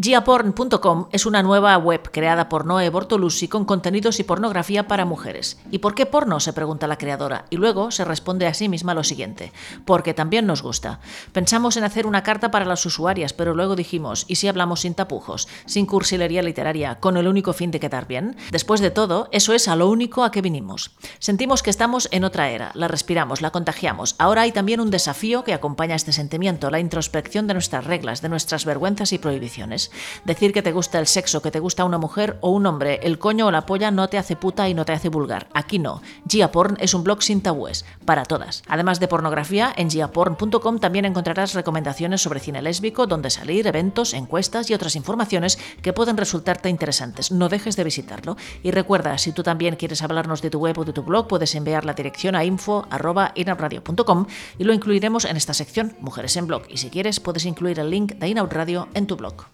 Giaporn.com es una nueva web creada por Noé Bortolucci con contenidos y pornografía para mujeres. ¿Y por qué porno? se pregunta la creadora. Y luego se responde a sí misma lo siguiente. Porque también nos gusta. Pensamos en hacer una carta para las usuarias, pero luego dijimos, ¿y si hablamos sin tapujos, sin cursilería literaria, con el único fin de quedar bien? Después de todo, eso es a lo único a que vinimos. Sentimos que estamos en otra era, la respiramos, la contagiamos. Ahora hay también un desafío que acompaña este sentimiento, la introspección de nuestras reglas, de nuestras vergüenzas y prohibiciones. Decir que te gusta el sexo, que te gusta una mujer o un hombre, el coño o la polla no te hace puta y no te hace vulgar. Aquí no. Giaporn es un blog sin tabúes, para todas. Además de pornografía, en giaporn.com también encontrarás recomendaciones sobre cine lésbico, donde salir, eventos, encuestas y otras informaciones que pueden resultarte interesantes. No dejes de visitarlo. Y recuerda, si tú también quieres hablarnos de tu web o de tu blog, puedes enviar la dirección a info.inauradio.com y lo incluiremos en esta sección Mujeres en Blog. Y si quieres, puedes incluir el link de Inaud Radio en tu blog.